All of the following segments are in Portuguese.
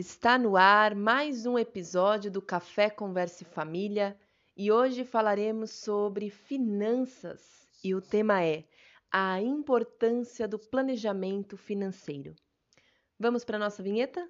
Está no ar mais um episódio do Café Converse Família e hoje falaremos sobre finanças e o tema é a importância do planejamento financeiro. Vamos para a nossa vinheta?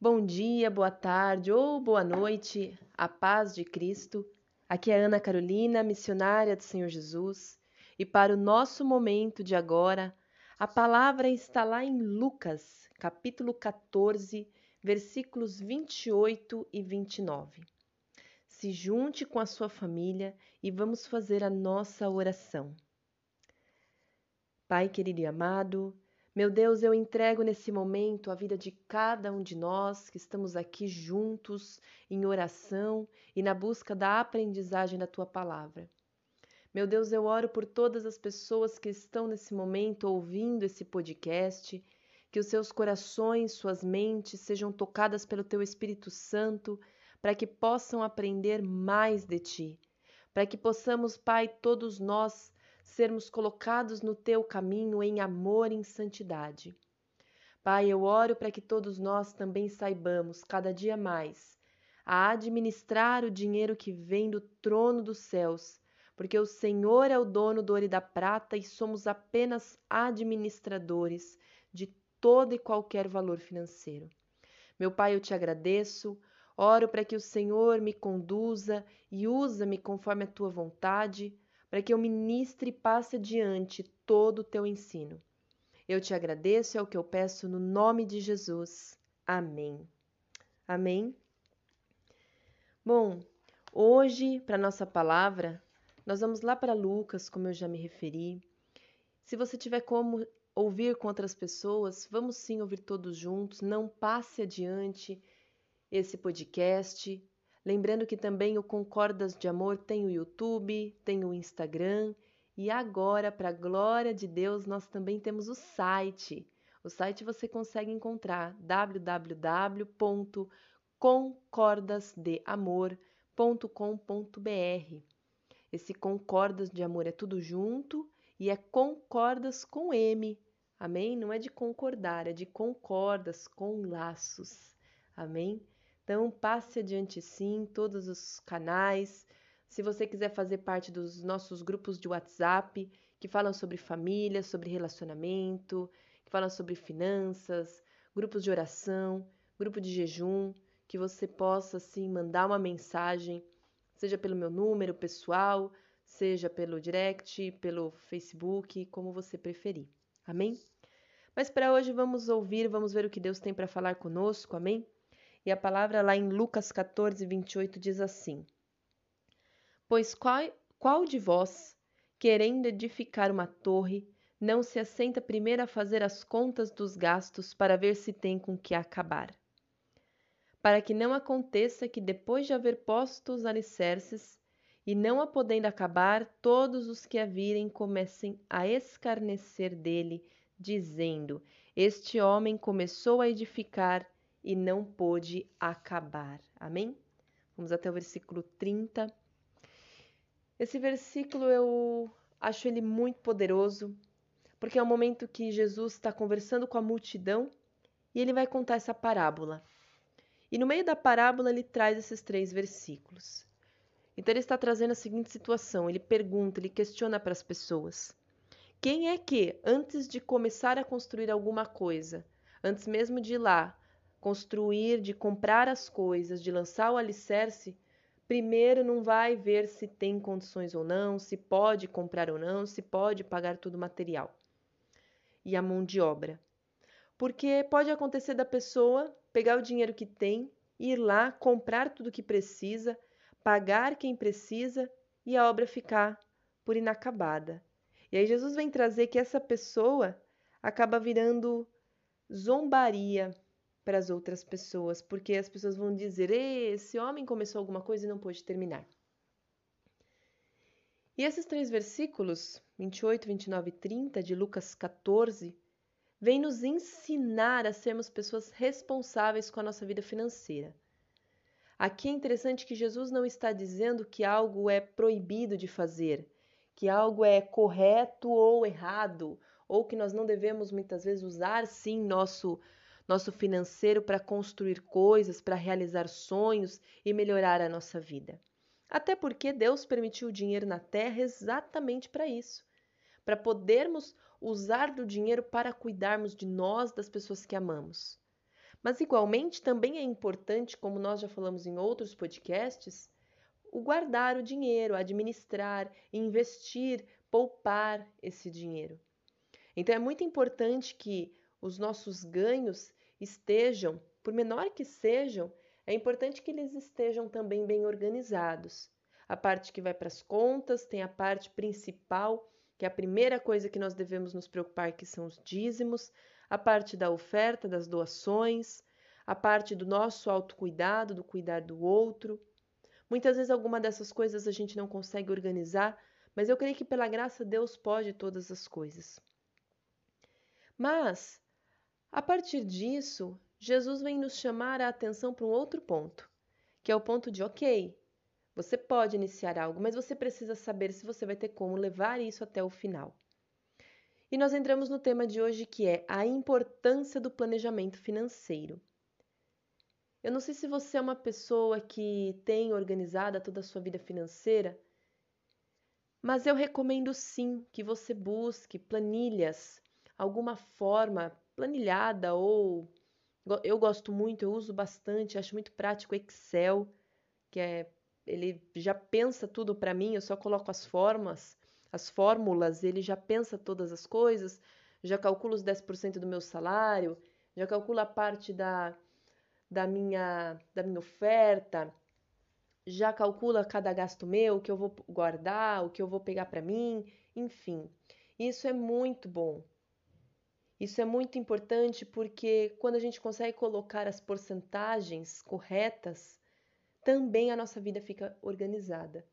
Bom dia, boa tarde ou boa noite, a paz de Cristo. Aqui é Ana Carolina, missionária do Senhor Jesus, e para o nosso momento de agora, a palavra está lá em Lucas, capítulo 14, versículos 28 e 29. Se junte com a sua família e vamos fazer a nossa oração. Pai querido e amado, meu Deus, eu entrego nesse momento a vida de cada um de nós que estamos aqui juntos em oração e na busca da aprendizagem da tua palavra. Meu Deus, eu oro por todas as pessoas que estão nesse momento ouvindo esse podcast, que os seus corações, suas mentes sejam tocadas pelo teu Espírito Santo, para que possam aprender mais de ti, para que possamos, Pai, todos nós sermos colocados no teu caminho em amor e em santidade. Pai, eu oro para que todos nós também saibamos, cada dia mais, a administrar o dinheiro que vem do trono dos céus, porque o Senhor é o dono do ouro e da prata e somos apenas administradores de todo e qualquer valor financeiro. Meu Pai, eu te agradeço, oro para que o Senhor me conduza e usa-me conforme a tua vontade para que eu ministre e passe adiante todo o teu ensino. Eu te agradeço, é o que eu peço no nome de Jesus. Amém. Amém. Bom, hoje, para nossa palavra, nós vamos lá para Lucas, como eu já me referi. Se você tiver como ouvir com outras pessoas, vamos sim ouvir todos juntos. Não passe adiante esse podcast. Lembrando que também o Concordas de Amor tem o YouTube, tem o Instagram e agora, para a glória de Deus, nós também temos o site. O site você consegue encontrar www.concordasdeamor.com.br. Esse Concordas de Amor é tudo junto e é Concordas com M. Amém? Não é de concordar, é de concordas com laços. Amém? Então, passe adiante sim, todos os canais. Se você quiser fazer parte dos nossos grupos de WhatsApp, que falam sobre família, sobre relacionamento, que falam sobre finanças, grupos de oração, grupo de jejum, que você possa sim mandar uma mensagem, seja pelo meu número pessoal, seja pelo direct, pelo Facebook, como você preferir. Amém? Mas para hoje vamos ouvir, vamos ver o que Deus tem para falar conosco. Amém? E a palavra lá em Lucas 14, 28 diz assim: Pois qual, qual de vós, querendo edificar uma torre, não se assenta primeiro a fazer as contas dos gastos para ver se tem com que acabar? Para que não aconteça que depois de haver posto os alicerces, e não a podendo acabar, todos os que a virem comecem a escarnecer dele, dizendo: Este homem começou a edificar e não pôde acabar. Amém? Vamos até o versículo 30. Esse versículo eu acho ele muito poderoso, porque é o momento que Jesus está conversando com a multidão e ele vai contar essa parábola. E no meio da parábola ele traz esses três versículos. Então ele está trazendo a seguinte situação: ele pergunta, ele questiona para as pessoas: quem é que, antes de começar a construir alguma coisa, antes mesmo de ir lá construir, de comprar as coisas, de lançar o alicerce, primeiro não vai ver se tem condições ou não, se pode comprar ou não, se pode pagar todo o material e a mão de obra. Porque pode acontecer da pessoa pegar o dinheiro que tem, ir lá, comprar tudo que precisa, pagar quem precisa e a obra ficar por inacabada. E aí Jesus vem trazer que essa pessoa acaba virando zombaria para as outras pessoas, porque as pessoas vão dizer: esse homem começou alguma coisa e não pôde terminar. E esses três versículos, 28, 29 e 30 de Lucas 14, vêm nos ensinar a sermos pessoas responsáveis com a nossa vida financeira. Aqui é interessante que Jesus não está dizendo que algo é proibido de fazer, que algo é correto ou errado, ou que nós não devemos muitas vezes usar sim nosso nosso financeiro para construir coisas, para realizar sonhos e melhorar a nossa vida. Até porque Deus permitiu o dinheiro na terra exatamente para isso, para podermos usar do dinheiro para cuidarmos de nós, das pessoas que amamos. Mas igualmente também é importante, como nós já falamos em outros podcasts, o guardar o dinheiro, administrar, investir, poupar esse dinheiro. Então é muito importante que os nossos ganhos estejam, por menor que sejam, é importante que eles estejam também bem organizados. A parte que vai para as contas, tem a parte principal, que é a primeira coisa que nós devemos nos preocupar, que são os dízimos, a parte da oferta, das doações, a parte do nosso autocuidado, do cuidar do outro. Muitas vezes alguma dessas coisas a gente não consegue organizar, mas eu creio que pela graça Deus pode todas as coisas. Mas, a partir disso, Jesus vem nos chamar a atenção para um outro ponto, que é o ponto de, ok, você pode iniciar algo, mas você precisa saber se você vai ter como levar isso até o final. E nós entramos no tema de hoje que é a importância do planejamento financeiro. Eu não sei se você é uma pessoa que tem organizada toda a sua vida financeira, mas eu recomendo sim que você busque planilhas alguma forma planilhada ou eu gosto muito, eu uso bastante, acho muito prático Excel, que é ele já pensa tudo para mim, eu só coloco as formas, as fórmulas, ele já pensa todas as coisas, já calcula os 10% do meu salário, já calcula a parte da, da minha da minha oferta, já calcula cada gasto meu, o que eu vou guardar, o que eu vou pegar para mim, enfim. Isso é muito bom. Isso é muito importante porque quando a gente consegue colocar as porcentagens corretas, também a nossa vida fica organizada.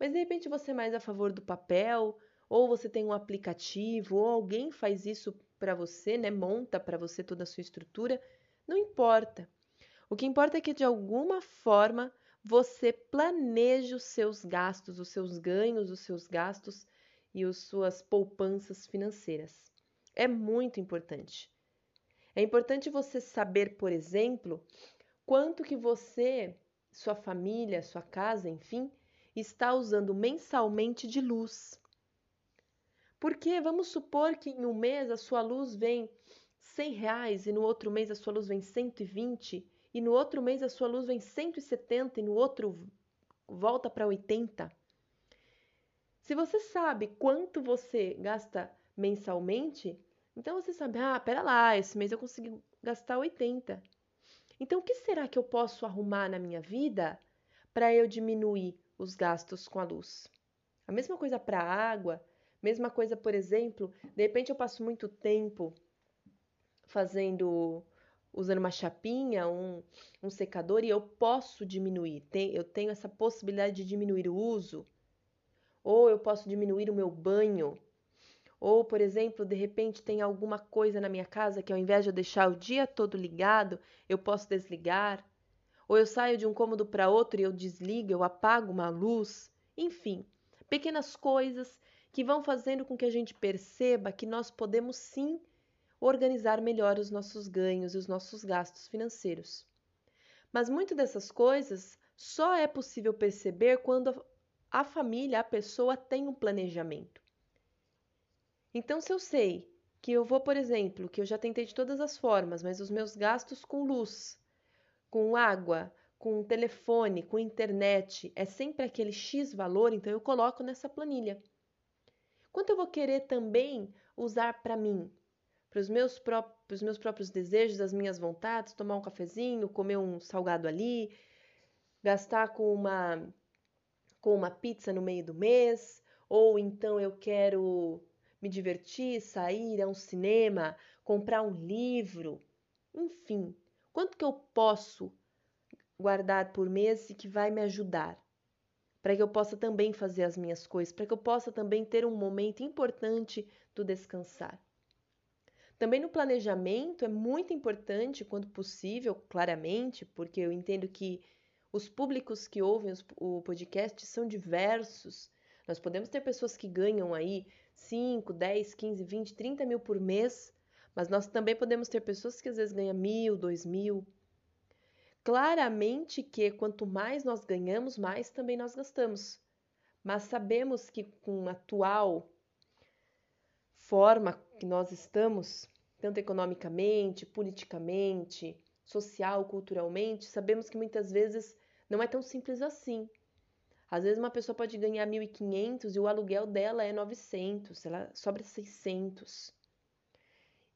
Mas de repente você é mais a favor do papel, ou você tem um aplicativo, ou alguém faz isso para você, né? Monta para você toda a sua estrutura, não importa. O que importa é que de alguma forma você planeje os seus gastos, os seus ganhos, os seus gastos e as suas poupanças financeiras é muito importante. É importante você saber, por exemplo, quanto que você, sua família, sua casa, enfim, está usando mensalmente de luz. Porque vamos supor que em um mês a sua luz vem 100 reais e no outro mês a sua luz vem 120 e no outro mês a sua luz vem 170 e no outro volta para 80. Se você sabe quanto você gasta mensalmente, então você sabe, ah, pera lá, esse mês eu consegui gastar 80. Então o que será que eu posso arrumar na minha vida para eu diminuir os gastos com a luz? A mesma coisa para a água, mesma coisa, por exemplo, de repente eu passo muito tempo fazendo usando uma chapinha, um, um secador e eu posso diminuir, tem, eu tenho essa possibilidade de diminuir o uso, ou eu posso diminuir o meu banho, ou, por exemplo, de repente tem alguma coisa na minha casa que ao invés de eu deixar o dia todo ligado, eu posso desligar. Ou eu saio de um cômodo para outro e eu desligo, eu apago uma luz. Enfim, pequenas coisas que vão fazendo com que a gente perceba que nós podemos sim organizar melhor os nossos ganhos e os nossos gastos financeiros. Mas muitas dessas coisas só é possível perceber quando a família, a pessoa tem um planejamento. Então, se eu sei que eu vou, por exemplo, que eu já tentei de todas as formas, mas os meus gastos com luz, com água, com telefone, com internet é sempre aquele X valor, então eu coloco nessa planilha. Quanto eu vou querer também usar para mim, para os meus, próprios, meus próprios desejos, as minhas vontades, tomar um cafezinho, comer um salgado ali, gastar com uma com uma pizza no meio do mês, ou então eu quero me divertir, sair a um cinema, comprar um livro, enfim, quanto que eu posso guardar por mês e que vai me ajudar? Para que eu possa também fazer as minhas coisas, para que eu possa também ter um momento importante do descansar. Também no planejamento é muito importante, quando possível, claramente, porque eu entendo que Os públicos que ouvem o podcast são diversos. Nós podemos ter pessoas que ganham aí 5, 10, 15, 20, 30 mil por mês, mas nós também podemos ter pessoas que às vezes ganham mil, dois mil. Claramente que quanto mais nós ganhamos, mais também nós gastamos. Mas sabemos que com a atual forma que nós estamos, tanto economicamente, politicamente, social, culturalmente, sabemos que muitas vezes não é tão simples assim. Às vezes uma pessoa pode ganhar 1.500 e o aluguel dela é 900, ela sobra 600.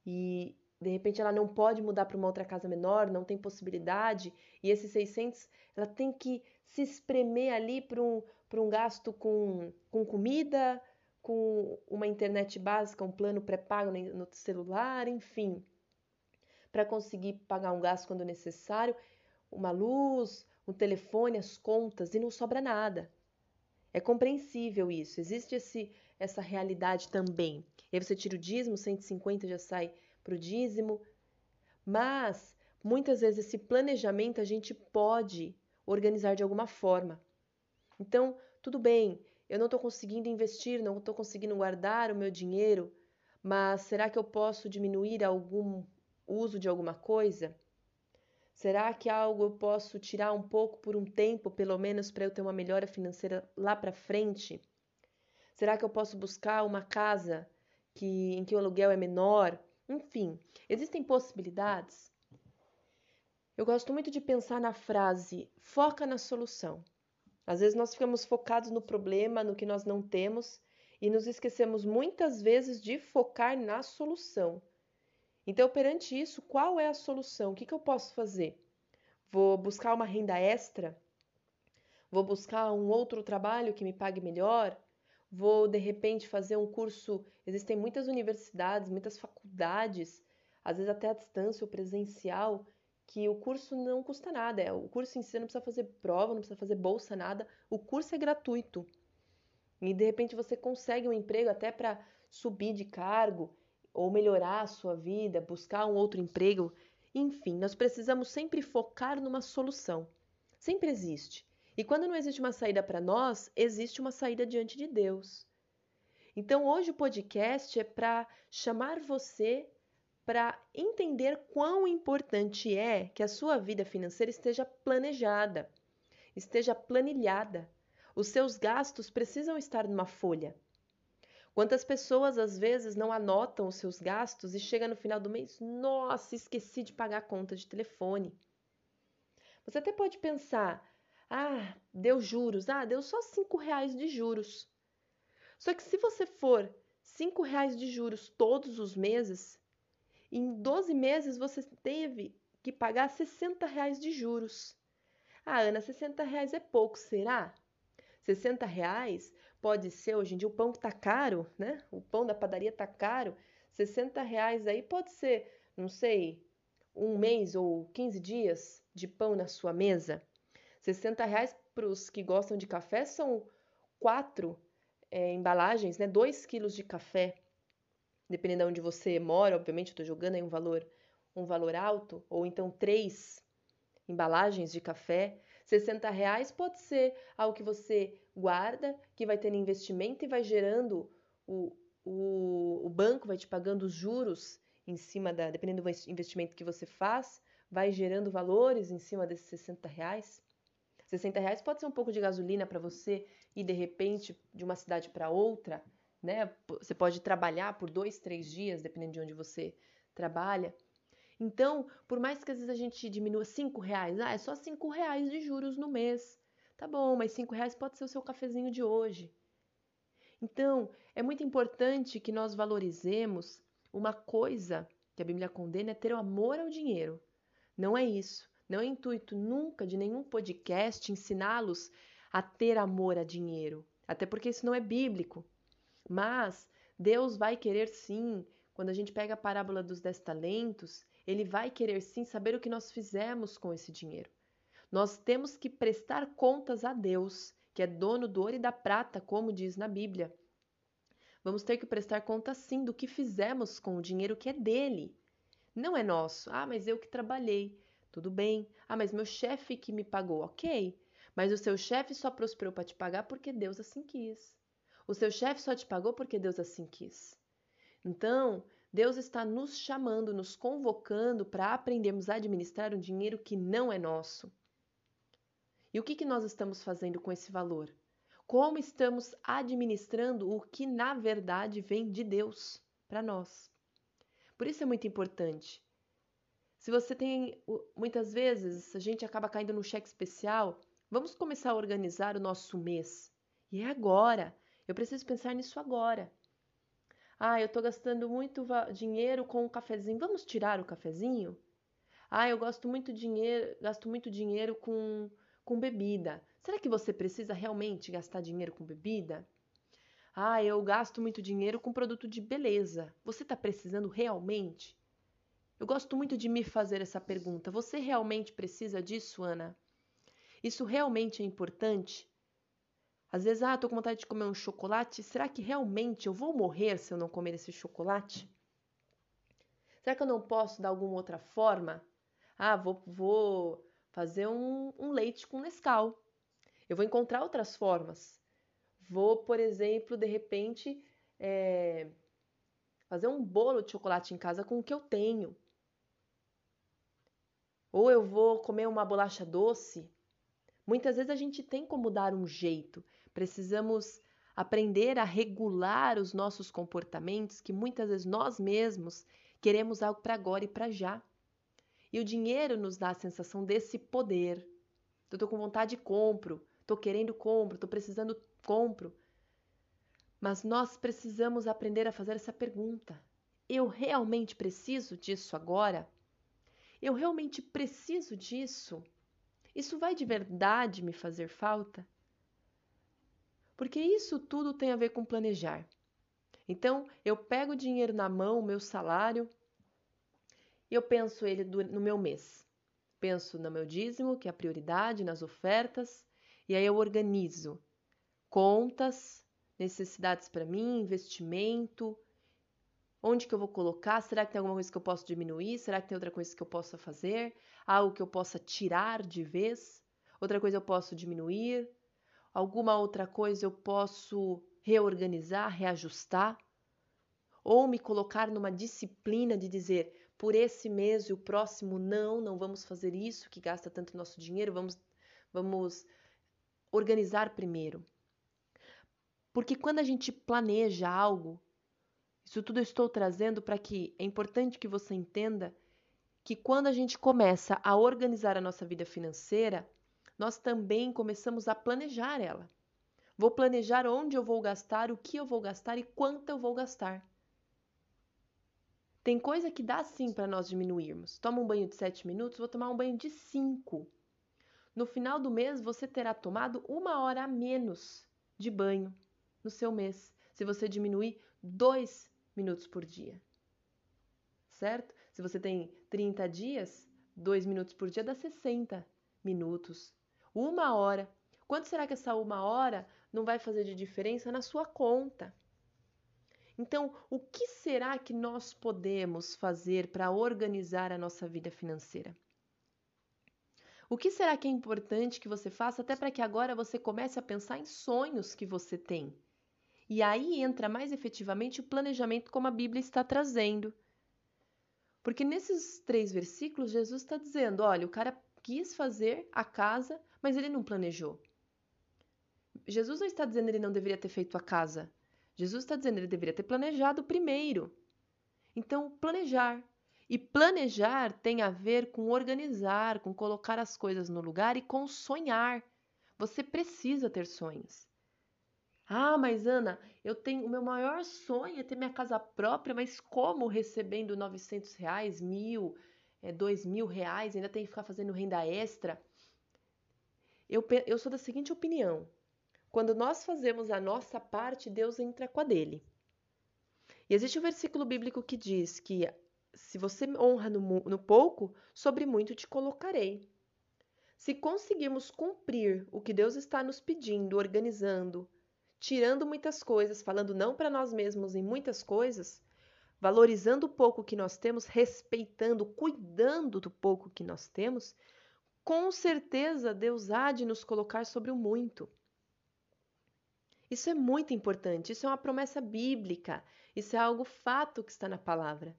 E de repente ela não pode mudar para uma outra casa menor, não tem possibilidade, e esses 600 ela tem que se espremer ali para um, um gasto com, com comida, com uma internet básica, um plano pré-pago no celular, enfim, para conseguir pagar um gasto quando necessário, uma luz, o telefone, as contas e não sobra nada. É compreensível isso, existe esse, essa realidade também. E aí você tira o dízimo, 150 já sai para o dízimo. Mas muitas vezes esse planejamento a gente pode organizar de alguma forma. Então, tudo bem, eu não estou conseguindo investir, não estou conseguindo guardar o meu dinheiro, mas será que eu posso diminuir algum uso de alguma coisa? Será que algo eu posso tirar um pouco por um tempo, pelo menos para eu ter uma melhora financeira lá para frente? Será que eu posso buscar uma casa que, em que o aluguel é menor? Enfim, existem possibilidades. Eu gosto muito de pensar na frase foca na solução. Às vezes nós ficamos focados no problema, no que nós não temos, e nos esquecemos muitas vezes de focar na solução. Então, perante isso, qual é a solução? O que, que eu posso fazer? Vou buscar uma renda extra? Vou buscar um outro trabalho que me pague melhor? Vou, de repente, fazer um curso. Existem muitas universidades, muitas faculdades, às vezes até à distância ou presencial, que o curso não custa nada. O curso em si não precisa fazer prova, não precisa fazer bolsa, nada. O curso é gratuito. E de repente você consegue um emprego até para subir de cargo ou melhorar a sua vida, buscar um outro emprego. Enfim, nós precisamos sempre focar numa solução. Sempre existe. E quando não existe uma saída para nós, existe uma saída diante de Deus. Então, hoje o podcast é para chamar você para entender quão importante é que a sua vida financeira esteja planejada, esteja planilhada. Os seus gastos precisam estar numa folha. Quantas pessoas às vezes não anotam os seus gastos e chega no final do mês, nossa, esqueci de pagar a conta de telefone. Você até pode pensar, ah, deu juros, ah, deu só cinco reais de juros. Só que se você for cinco reais de juros todos os meses, em 12 meses você teve que pagar 60 reais de juros. Ah, Ana, 60 reais é pouco, será? 60 reais pode ser, hoje em dia o pão tá caro, né? O pão da padaria tá caro. 60 reais aí pode ser, não sei, um mês ou 15 dias de pão na sua mesa. 60 reais para os que gostam de café são quatro é, embalagens, né? 2 quilos de café. Dependendo de onde você mora, obviamente eu estou jogando aí um valor, um valor alto, ou então três embalagens de café. 60 reais pode ser algo que você guarda, que vai ter investimento e vai gerando o, o, o banco vai te pagando os juros em cima da, dependendo do investimento que você faz, vai gerando valores em cima desses 60 reais. 60 reais pode ser um pouco de gasolina para você ir de repente de uma cidade para outra, né? Você pode trabalhar por dois, três dias, dependendo de onde você trabalha. Então, por mais que às vezes a gente diminua cinco reais, ah, é só cinco reais de juros no mês. Tá bom, mas cinco reais pode ser o seu cafezinho de hoje. Então, é muito importante que nós valorizemos uma coisa que a Bíblia condena é ter o amor ao dinheiro. Não é isso. Não é intuito nunca de nenhum podcast ensiná-los a ter amor a dinheiro. Até porque isso não é bíblico. Mas Deus vai querer sim, quando a gente pega a parábola dos dez talentos, ele vai querer sim saber o que nós fizemos com esse dinheiro. Nós temos que prestar contas a Deus, que é dono do ouro e da prata, como diz na Bíblia. Vamos ter que prestar conta sim do que fizemos com o dinheiro que é dele. Não é nosso. Ah, mas eu que trabalhei. Tudo bem. Ah, mas meu chefe que me pagou, ok. Mas o seu chefe só prosperou para te pagar porque Deus assim quis. O seu chefe só te pagou porque Deus assim quis. Então, Deus está nos chamando, nos convocando para aprendermos a administrar um dinheiro que não é nosso. E o que, que nós estamos fazendo com esse valor? Como estamos administrando o que na verdade vem de Deus para nós? Por isso é muito importante. Se você tem, muitas vezes, a gente acaba caindo no cheque especial, vamos começar a organizar o nosso mês. E é agora. Eu preciso pensar nisso agora. Ah, eu estou gastando muito dinheiro com o um cafezinho. Vamos tirar o cafezinho? Ah, eu gosto muito dinheiro, gasto muito dinheiro com com bebida. Será que você precisa realmente gastar dinheiro com bebida? Ah, eu gasto muito dinheiro com produto de beleza. Você está precisando realmente? Eu gosto muito de me fazer essa pergunta. Você realmente precisa disso, Ana? Isso realmente é importante? Às vezes, ah, tô com vontade de comer um chocolate. Será que realmente eu vou morrer se eu não comer esse chocolate? Será que eu não posso dar alguma outra forma? Ah, vou, vou fazer um, um leite com Nescau. Eu vou encontrar outras formas. Vou, por exemplo, de repente, é, fazer um bolo de chocolate em casa com o que eu tenho. Ou eu vou comer uma bolacha doce. Muitas vezes a gente tem como dar um jeito. Precisamos aprender a regular os nossos comportamentos, que muitas vezes nós mesmos queremos algo para agora e para já. E o dinheiro nos dá a sensação desse poder. Eu tô com vontade, compro. Tô querendo, compro. Tô precisando, compro. Mas nós precisamos aprender a fazer essa pergunta. Eu realmente preciso disso agora? Eu realmente preciso disso? Isso vai de verdade me fazer falta? Porque isso tudo tem a ver com planejar. Então, eu pego o dinheiro na mão, o meu salário, e eu penso ele no meu mês. Penso no meu dízimo, que é a prioridade, nas ofertas, e aí eu organizo contas, necessidades para mim, investimento, onde que eu vou colocar, será que tem alguma coisa que eu posso diminuir, será que tem outra coisa que eu possa fazer, algo que eu possa tirar de vez, outra coisa eu posso diminuir, alguma outra coisa eu posso reorganizar, reajustar, ou me colocar numa disciplina de dizer por esse mês e o próximo não, não vamos fazer isso que gasta tanto nosso dinheiro, vamos vamos organizar primeiro. Porque quando a gente planeja algo, isso tudo eu estou trazendo para que é importante que você entenda que quando a gente começa a organizar a nossa vida financeira, nós também começamos a planejar ela. Vou planejar onde eu vou gastar, o que eu vou gastar e quanto eu vou gastar. Tem coisa que dá sim para nós diminuirmos. Toma um banho de 7 minutos, vou tomar um banho de 5. No final do mês, você terá tomado uma hora a menos de banho no seu mês, se você diminuir 2 minutos por dia. Certo? Se você tem 30 dias, 2 minutos por dia dá 60 minutos. Uma hora. Quanto será que essa uma hora não vai fazer de diferença na sua conta? Então, o que será que nós podemos fazer para organizar a nossa vida financeira? O que será que é importante que você faça até para que agora você comece a pensar em sonhos que você tem? E aí entra mais efetivamente o planejamento como a Bíblia está trazendo. Porque nesses três versículos, Jesus está dizendo: olha, o cara quis fazer a casa, mas ele não planejou. Jesus não está dizendo que ele não deveria ter feito a casa. Jesus está dizendo que ele deveria ter planejado primeiro. Então, planejar. E planejar tem a ver com organizar, com colocar as coisas no lugar e com sonhar. Você precisa ter sonhos. Ah, mas Ana, eu tenho o meu maior sonho é ter minha casa própria, mas como recebendo 900 reais, mil, é, dois mil reais, ainda tem que ficar fazendo renda extra? Eu, eu sou da seguinte opinião: quando nós fazemos a nossa parte, Deus entra com a dele. E existe um versículo bíblico que diz que se você honra no, no pouco, sobre muito te colocarei. Se conseguirmos cumprir o que Deus está nos pedindo, organizando, tirando muitas coisas, falando não para nós mesmos em muitas coisas, valorizando o pouco que nós temos, respeitando, cuidando do pouco que nós temos, com certeza Deus há de nos colocar sobre o muito. Isso é muito importante, isso é uma promessa bíblica, isso é algo fato que está na palavra.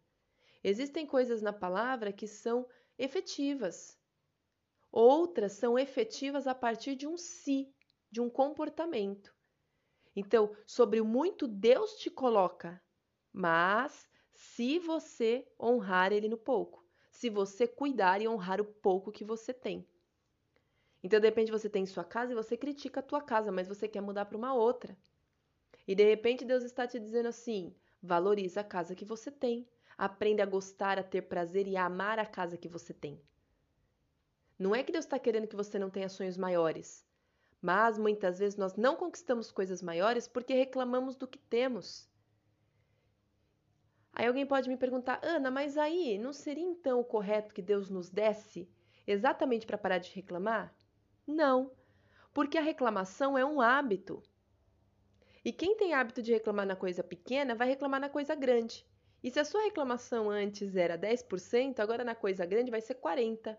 Existem coisas na palavra que são efetivas, outras são efetivas a partir de um si, de um comportamento. Então, sobre o muito Deus te coloca, mas se você honrar ele no pouco, se você cuidar e honrar o pouco que você tem. Então, de repente, você tem sua casa e você critica a tua casa, mas você quer mudar para uma outra. E de repente, Deus está te dizendo assim: valoriza a casa que você tem. Aprenda a gostar, a ter prazer e a amar a casa que você tem. Não é que Deus está querendo que você não tenha sonhos maiores, mas muitas vezes nós não conquistamos coisas maiores porque reclamamos do que temos. Aí alguém pode me perguntar, Ana, mas aí não seria então o correto que Deus nos desse exatamente para parar de reclamar? Não, porque a reclamação é um hábito. E quem tem hábito de reclamar na coisa pequena vai reclamar na coisa grande. E se a sua reclamação antes era 10%, agora na coisa grande vai ser 40%.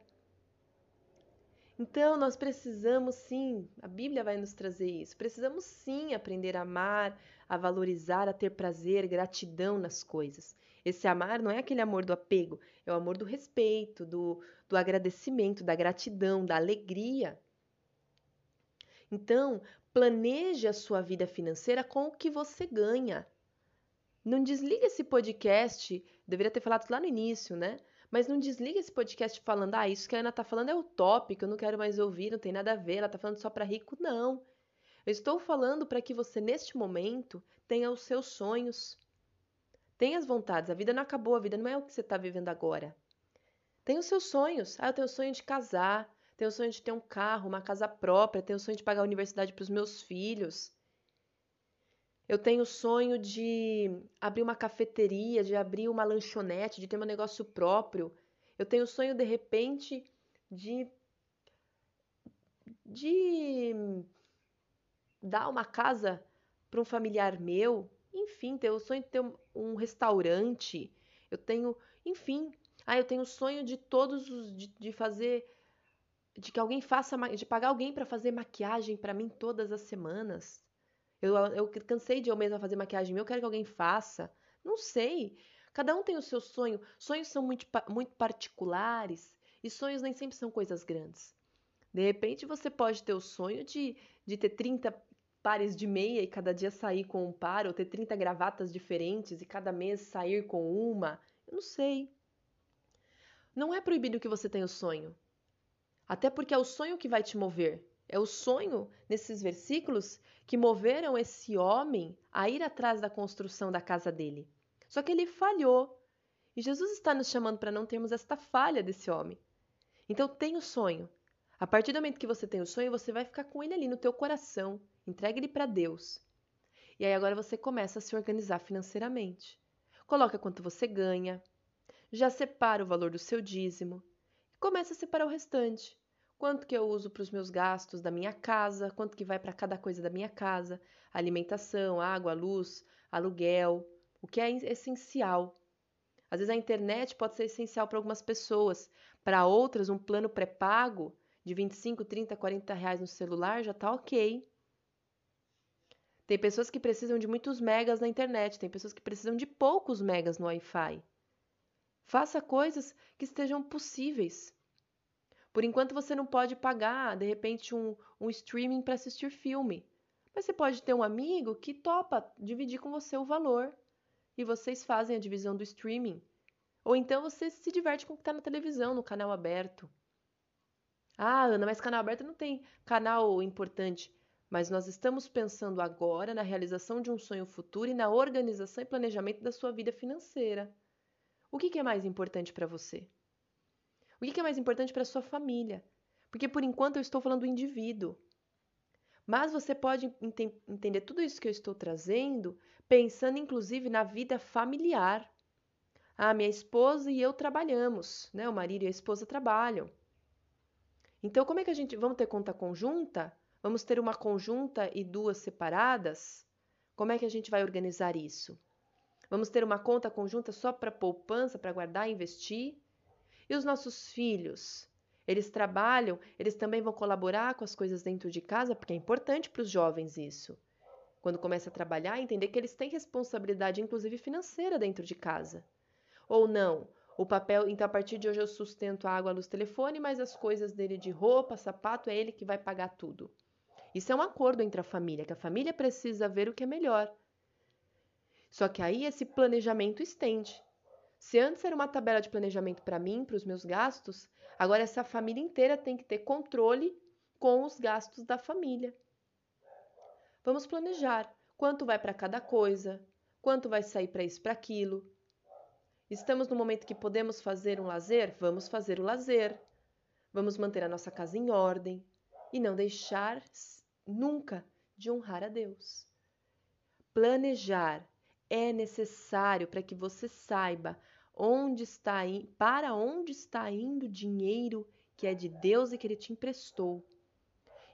Então, nós precisamos sim, a Bíblia vai nos trazer isso, precisamos sim aprender a amar, a valorizar, a ter prazer, gratidão nas coisas. Esse amar não é aquele amor do apego, é o amor do respeito, do, do agradecimento, da gratidão, da alegria. Então, planeje a sua vida financeira com o que você ganha. Não desliga esse podcast, deveria ter falado lá no início, né? Mas não desliga esse podcast falando, ah, isso que a Ana tá falando é utópico, eu não quero mais ouvir, não tem nada a ver, ela tá falando só para rico. Não. Eu estou falando para que você, neste momento, tenha os seus sonhos. Tenha as vontades. A vida não acabou, a vida não é o que você está vivendo agora. Tenha os seus sonhos. Ah, eu tenho o sonho de casar, tenho o sonho de ter um carro, uma casa própria, tenho o sonho de pagar a universidade para os meus filhos. Eu tenho sonho de abrir uma cafeteria, de abrir uma lanchonete, de ter meu negócio próprio. Eu tenho sonho, de repente, de. de. dar uma casa para um familiar meu. Enfim, tenho o sonho de ter um restaurante. Eu tenho. Enfim. Ah, eu tenho o sonho de todos os. de, de fazer. de que alguém faça. de pagar alguém para fazer maquiagem para mim todas as semanas. Eu, eu cansei de eu mesma fazer maquiagem, eu quero que alguém faça. Não sei. Cada um tem o seu sonho. Sonhos são muito, muito particulares e sonhos nem sempre são coisas grandes. De repente você pode ter o sonho de, de ter 30 pares de meia e cada dia sair com um par, ou ter 30 gravatas diferentes e cada mês sair com uma. Eu não sei. Não é proibido que você tenha o sonho. Até porque é o sonho que vai te mover. É o sonho nesses versículos que moveram esse homem a ir atrás da construção da casa dele. Só que ele falhou. E Jesus está nos chamando para não termos esta falha desse homem. Então tenha o sonho. A partir do momento que você tem o sonho, você vai ficar com ele ali no teu coração. Entregue ele para Deus. E aí agora você começa a se organizar financeiramente. Coloca quanto você ganha. Já separa o valor do seu dízimo. E começa a separar o restante quanto que eu uso para os meus gastos da minha casa, quanto que vai para cada coisa da minha casa, alimentação, água, luz, aluguel, o que é essencial. Às vezes a internet pode ser essencial para algumas pessoas, para outras um plano pré-pago de 25, 30, 40 reais no celular já está ok. Tem pessoas que precisam de muitos megas na internet, tem pessoas que precisam de poucos megas no Wi-Fi. Faça coisas que estejam possíveis. Por enquanto você não pode pagar, de repente, um, um streaming para assistir filme. Mas você pode ter um amigo que topa dividir com você o valor. E vocês fazem a divisão do streaming. Ou então você se diverte com o que está na televisão, no canal aberto. Ah, Ana, mas canal aberto não tem canal importante. Mas nós estamos pensando agora na realização de um sonho futuro e na organização e planejamento da sua vida financeira. O que, que é mais importante para você? O que é mais importante para sua família? Porque por enquanto eu estou falando do indivíduo. Mas você pode ent entender tudo isso que eu estou trazendo pensando inclusive na vida familiar. Ah, minha esposa e eu trabalhamos, né? O marido e a esposa trabalham. Então, como é que a gente vamos ter conta conjunta? Vamos ter uma conjunta e duas separadas? Como é que a gente vai organizar isso? Vamos ter uma conta conjunta só para poupança, para guardar e investir? E os nossos filhos? Eles trabalham, eles também vão colaborar com as coisas dentro de casa, porque é importante para os jovens isso. Quando começa a trabalhar, entender que eles têm responsabilidade, inclusive financeira, dentro de casa. Ou não, o papel, então a partir de hoje eu sustento a água, a luz, telefone, mas as coisas dele de roupa, sapato, é ele que vai pagar tudo. Isso é um acordo entre a família, que a família precisa ver o que é melhor. Só que aí esse planejamento estende. Se antes era uma tabela de planejamento para mim, para os meus gastos, agora essa família inteira tem que ter controle com os gastos da família. Vamos planejar quanto vai para cada coisa, quanto vai sair para isso, para aquilo, Estamos no momento que podemos fazer um lazer? Vamos fazer o lazer. Vamos manter a nossa casa em ordem e não deixar nunca de honrar a Deus. Planejar é necessário para que você saiba onde está para onde está indo o dinheiro que é de Deus e que ele te emprestou.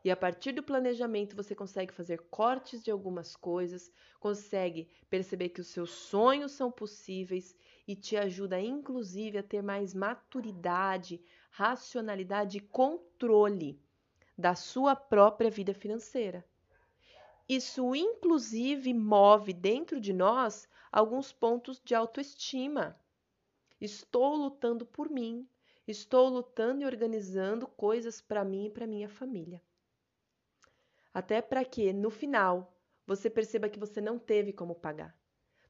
E a partir do planejamento você consegue fazer cortes de algumas coisas, consegue perceber que os seus sonhos são possíveis e te ajuda inclusive a ter mais maturidade, racionalidade e controle da sua própria vida financeira. Isso inclusive move dentro de nós alguns pontos de autoestima. Estou lutando por mim, estou lutando e organizando coisas para mim e para minha família. Até para que no final você perceba que você não teve como pagar.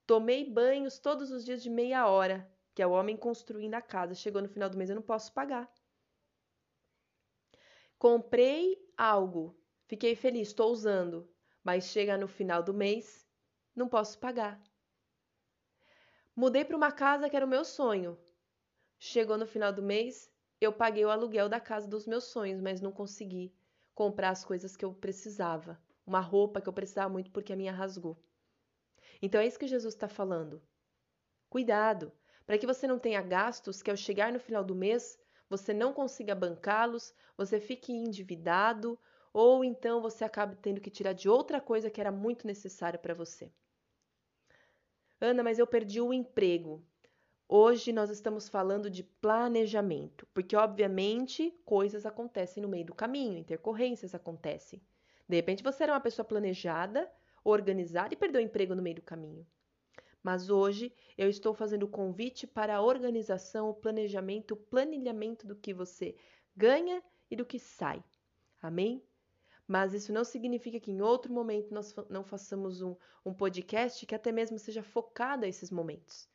Tomei banhos todos os dias de meia hora, que é o homem construindo a casa. Chegou no final do mês, eu não posso pagar. Comprei algo, fiquei feliz, estou usando, mas chega no final do mês, não posso pagar. Mudei para uma casa que era o meu sonho. Chegou no final do mês, eu paguei o aluguel da casa dos meus sonhos, mas não consegui comprar as coisas que eu precisava. Uma roupa que eu precisava muito porque a minha rasgou. Então é isso que Jesus está falando. Cuidado, para que você não tenha gastos que ao chegar no final do mês você não consiga bancá-los, você fique endividado ou então você acabe tendo que tirar de outra coisa que era muito necessária para você. Ana, mas eu perdi o emprego. Hoje nós estamos falando de planejamento, porque obviamente coisas acontecem no meio do caminho, intercorrências acontecem. De repente você era uma pessoa planejada, organizar e perdeu o emprego no meio do caminho. Mas hoje eu estou fazendo o convite para a organização, o planejamento, o planilhamento do que você ganha e do que sai. Amém? Mas isso não significa que em outro momento nós não façamos um, um podcast que até mesmo seja focado a esses momentos.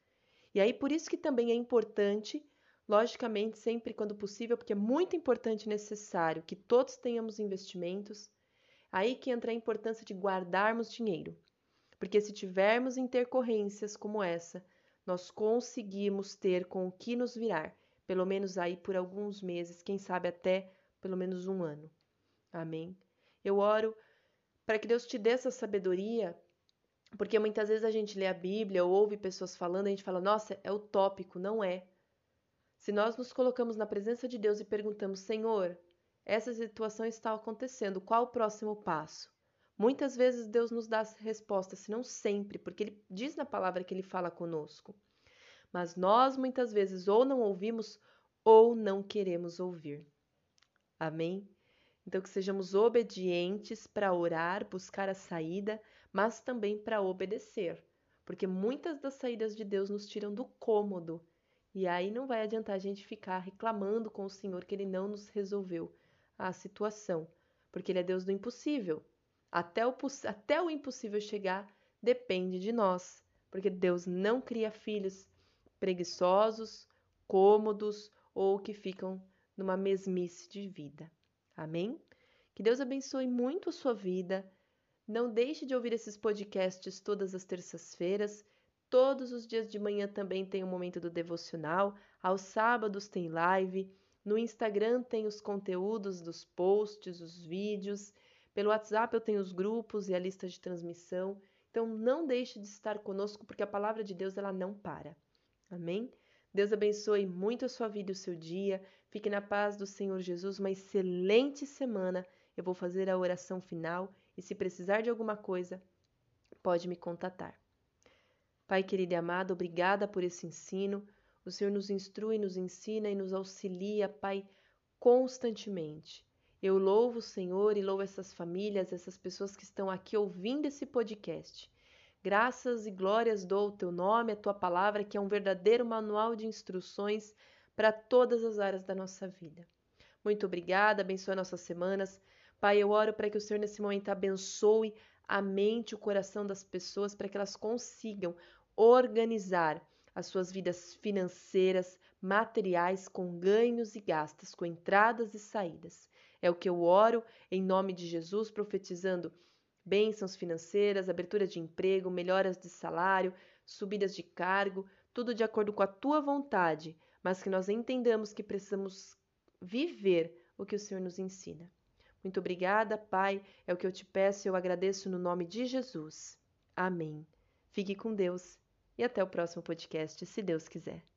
E aí, por isso que também é importante, logicamente, sempre quando possível, porque é muito importante e necessário que todos tenhamos investimentos, Aí que entra a importância de guardarmos dinheiro, porque se tivermos intercorrências como essa, nós conseguimos ter com o que nos virar, pelo menos aí por alguns meses, quem sabe até pelo menos um ano. Amém? Eu oro para que Deus te dê essa sabedoria, porque muitas vezes a gente lê a Bíblia ou ouve pessoas falando, a gente fala, nossa, é utópico, não é. Se nós nos colocamos na presença de Deus e perguntamos, Senhor, essa situação está acontecendo, qual o próximo passo? Muitas vezes Deus nos dá respostas, se não sempre, porque Ele diz na palavra que Ele fala conosco. Mas nós muitas vezes ou não ouvimos ou não queremos ouvir. Amém? Então, que sejamos obedientes para orar, buscar a saída, mas também para obedecer, porque muitas das saídas de Deus nos tiram do cômodo. E aí não vai adiantar a gente ficar reclamando com o Senhor que Ele não nos resolveu a situação, porque Ele é Deus do impossível. Até o, até o impossível chegar depende de nós, porque Deus não cria filhos preguiçosos, cômodos ou que ficam numa mesmice de vida. Amém? Que Deus abençoe muito a sua vida. Não deixe de ouvir esses podcasts todas as terças-feiras. Todos os dias de manhã também tem o um momento do devocional. Aos sábados tem live. No Instagram tem os conteúdos dos posts, os vídeos. Pelo WhatsApp eu tenho os grupos e a lista de transmissão. Então não deixe de estar conosco porque a palavra de Deus ela não para. Amém? Deus abençoe muito a sua vida e o seu dia. Fique na paz do Senhor Jesus. Uma excelente semana. Eu vou fazer a oração final e se precisar de alguma coisa, pode me contatar. Pai querido e amado, obrigada por esse ensino. O Senhor nos instrui, nos ensina e nos auxilia, Pai, constantemente. Eu louvo o Senhor e louvo essas famílias, essas pessoas que estão aqui ouvindo esse podcast. Graças e glórias dou ao teu nome, a tua palavra, que é um verdadeiro manual de instruções para todas as áreas da nossa vida. Muito obrigada, abençoe nossas semanas. Pai, eu oro para que o Senhor nesse momento abençoe a mente, o coração das pessoas, para que elas consigam organizar as suas vidas financeiras, materiais, com ganhos e gastos, com entradas e saídas. É o que eu oro em nome de Jesus, profetizando bênçãos financeiras, abertura de emprego, melhoras de salário, subidas de cargo, tudo de acordo com a tua vontade, mas que nós entendamos que precisamos viver o que o Senhor nos ensina. Muito obrigada, Pai, é o que eu te peço e eu agradeço no nome de Jesus. Amém. Fique com Deus e até o próximo podcast, se Deus quiser.